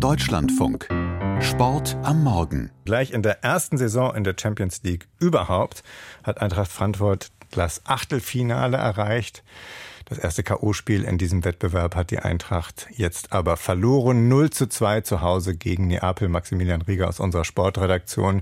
Deutschlandfunk. Sport am Morgen. Gleich in der ersten Saison in der Champions League überhaupt hat Eintracht Frankfurt das Achtelfinale erreicht. Das erste K.O.-Spiel in diesem Wettbewerb hat die Eintracht jetzt aber verloren. 0 zu 2 zu Hause gegen Neapel. Maximilian Rieger aus unserer Sportredaktion.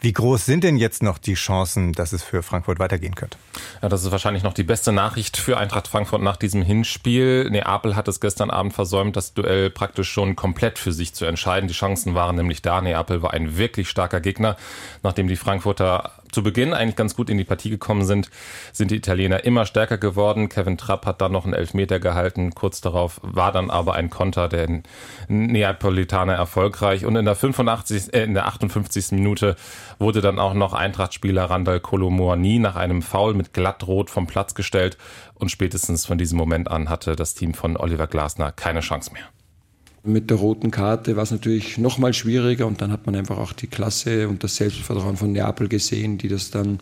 Wie groß sind denn jetzt noch die Chancen, dass es für Frankfurt weitergehen könnte? Ja, das ist wahrscheinlich noch die beste Nachricht für Eintracht Frankfurt nach diesem Hinspiel. Neapel hat es gestern Abend versäumt, das Duell praktisch schon komplett für sich zu entscheiden. Die Chancen waren nämlich da. Neapel war ein wirklich starker Gegner. Nachdem die Frankfurter zu Beginn eigentlich ganz gut in die Partie gekommen sind, sind die Italiener immer stärker geworden. Kevin Trapp hat dann noch einen Elfmeter gehalten. Kurz darauf war dann aber ein Konter der Neapolitaner erfolgreich. Und in der 85, äh, in der 58. Minute wurde dann auch noch Eintracht-Spieler Randall Colomoani nach einem Foul mit glattrot vom Platz gestellt. Und spätestens von diesem Moment an hatte das Team von Oliver Glasner keine Chance mehr. Mit der roten Karte war es natürlich noch mal schwieriger und dann hat man einfach auch die Klasse und das Selbstvertrauen von Neapel gesehen, die das dann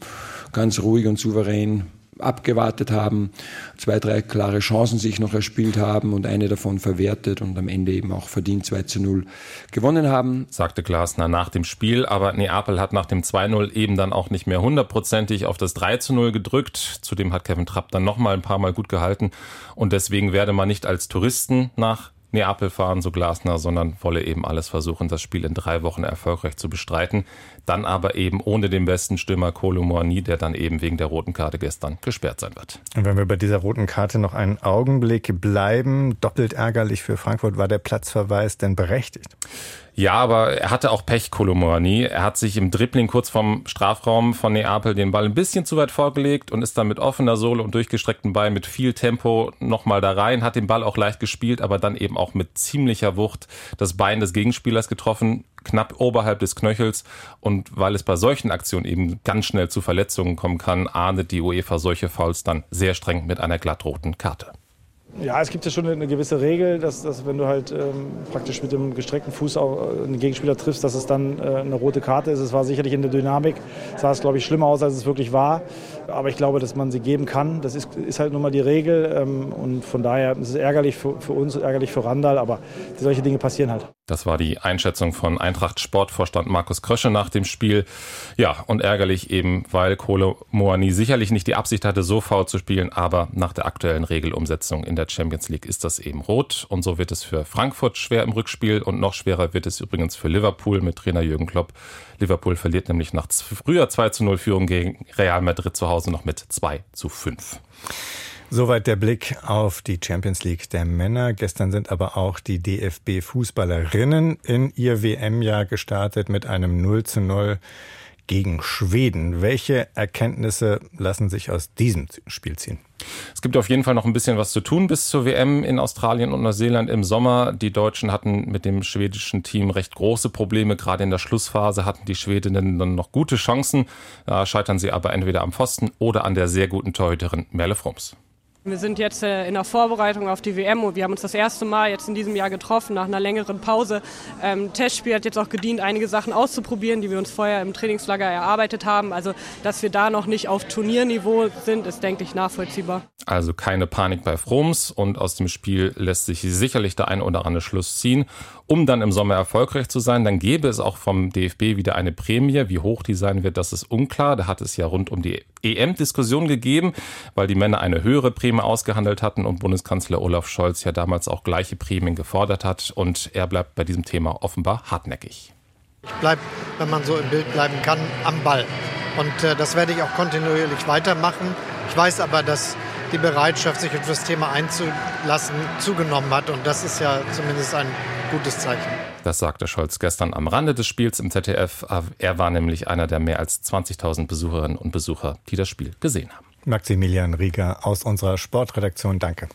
ganz ruhig und souverän abgewartet haben, zwei, drei klare Chancen sich noch erspielt haben und eine davon verwertet und am Ende eben auch verdient 2 zu 0 gewonnen haben. Sagte Glasner nach dem Spiel, aber Neapel hat nach dem 2-0 eben dann auch nicht mehr hundertprozentig auf das 3 zu 0 gedrückt. Zudem hat Kevin Trapp dann noch mal ein paar Mal gut gehalten und deswegen werde man nicht als Touristen nach Neapel fahren, so Glasner, sondern wolle eben alles versuchen, das Spiel in drei Wochen erfolgreich zu bestreiten. Dann aber eben ohne den besten Stürmer Kolo Moani, der dann eben wegen der roten Karte gestern gesperrt sein wird. Und wenn wir bei dieser roten Karte noch einen Augenblick bleiben, doppelt ärgerlich für Frankfurt, war der Platzverweis denn berechtigt? Ja, aber er hatte auch Pech, Kolomorani. Er hat sich im Dribbling kurz vom Strafraum von Neapel den Ball ein bisschen zu weit vorgelegt und ist dann mit offener Sohle und durchgestreckten Beinen mit viel Tempo nochmal da rein, hat den Ball auch leicht gespielt, aber dann eben auch mit ziemlicher Wucht das Bein des Gegenspielers getroffen, knapp oberhalb des Knöchels. Und weil es bei solchen Aktionen eben ganz schnell zu Verletzungen kommen kann, ahndet die UEFA solche Fouls dann sehr streng mit einer glattroten Karte. Ja, es gibt ja schon eine gewisse Regel, dass, dass wenn du halt ähm, praktisch mit dem gestreckten Fuß auch äh, einen Gegenspieler triffst, dass es dann äh, eine rote Karte ist. Es war sicherlich in der Dynamik, sah es glaube ich schlimmer aus, als es wirklich war. Aber ich glaube, dass man sie geben kann. Das ist, ist halt nun mal die Regel ähm, und von daher ist es ärgerlich für, für uns, ärgerlich für Randall, aber solche Dinge passieren halt. Das war die Einschätzung von Eintracht Sportvorstand Markus Krösche nach dem Spiel. Ja, und ärgerlich eben, weil Kohle Moani sicherlich nicht die Absicht hatte, so faul zu spielen, aber nach der aktuellen Regelumsetzung in der Champions League ist das eben rot. Und so wird es für Frankfurt schwer im Rückspiel und noch schwerer wird es übrigens für Liverpool mit Trainer Jürgen Klopp. Liverpool verliert nämlich nach früher 2 zu 0 Führung gegen Real Madrid zu Hause noch mit 2 zu 5. Soweit der Blick auf die Champions League der Männer. Gestern sind aber auch die DFB-Fußballerinnen in ihr WM-Jahr gestartet mit einem 0 zu 0 gegen Schweden. Welche Erkenntnisse lassen sich aus diesem Spiel ziehen? Es gibt auf jeden Fall noch ein bisschen was zu tun bis zur WM in Australien und Neuseeland im Sommer. Die Deutschen hatten mit dem schwedischen Team recht große Probleme. Gerade in der Schlussphase hatten die Schwedinnen dann noch gute Chancen. Da scheitern sie aber entweder am Pfosten oder an der sehr guten Torhüterin Merle Frums. Wir sind jetzt äh, in der Vorbereitung auf die WM und wir haben uns das erste Mal jetzt in diesem Jahr getroffen nach einer längeren Pause. Ähm, Testspiel hat jetzt auch gedient, einige Sachen auszuprobieren, die wir uns vorher im Trainingslager erarbeitet haben. Also, dass wir da noch nicht auf Turnierniveau sind, ist, denke ich, nachvollziehbar. Also keine Panik bei Froms und aus dem Spiel lässt sich sicherlich der ein oder andere Schluss ziehen. Um dann im Sommer erfolgreich zu sein, dann gäbe es auch vom DFB wieder eine Prämie. Wie hoch die sein wird, das ist unklar. Da hat es ja rund um die EM-Diskussion gegeben, weil die Männer eine höhere Prämie ausgehandelt hatten und Bundeskanzler Olaf Scholz ja damals auch gleiche Prämien gefordert hat. Und er bleibt bei diesem Thema offenbar hartnäckig. Ich bleibe, wenn man so im Bild bleiben kann, am Ball. Und äh, das werde ich auch kontinuierlich weitermachen. Ich weiß aber, dass die Bereitschaft, sich auf das Thema einzulassen, zugenommen hat. Und das ist ja zumindest ein gutes Zeichen. Das sagte Scholz gestern am Rande des Spiels im ZDF. Er war nämlich einer der mehr als 20.000 Besucherinnen und Besucher, die das Spiel gesehen haben. Maximilian Rieger aus unserer Sportredaktion, danke.